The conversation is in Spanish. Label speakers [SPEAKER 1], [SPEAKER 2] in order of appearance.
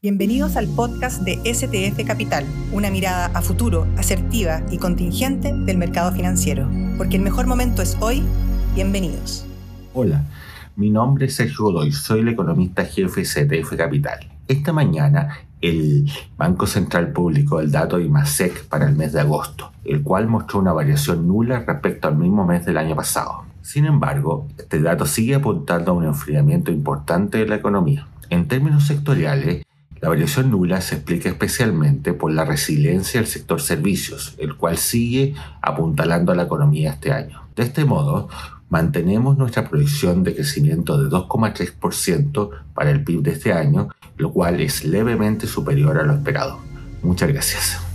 [SPEAKER 1] Bienvenidos al podcast de STF Capital, una mirada a futuro, asertiva y contingente del mercado financiero. Porque el mejor momento es hoy. Bienvenidos.
[SPEAKER 2] Hola, mi nombre es Sergio Godoy, soy el economista jefe de STF Capital. Esta mañana el Banco Central publicó el dato de IMASEC para el mes de agosto, el cual mostró una variación nula respecto al mismo mes del año pasado. Sin embargo, este dato sigue apuntando a un enfriamiento importante de la economía. En términos sectoriales, la variación nula se explica especialmente por la resiliencia del sector servicios, el cual sigue apuntalando a la economía este año. De este modo, mantenemos nuestra proyección de crecimiento de 2,3% para el PIB de este año, lo cual es levemente superior a lo esperado. Muchas gracias.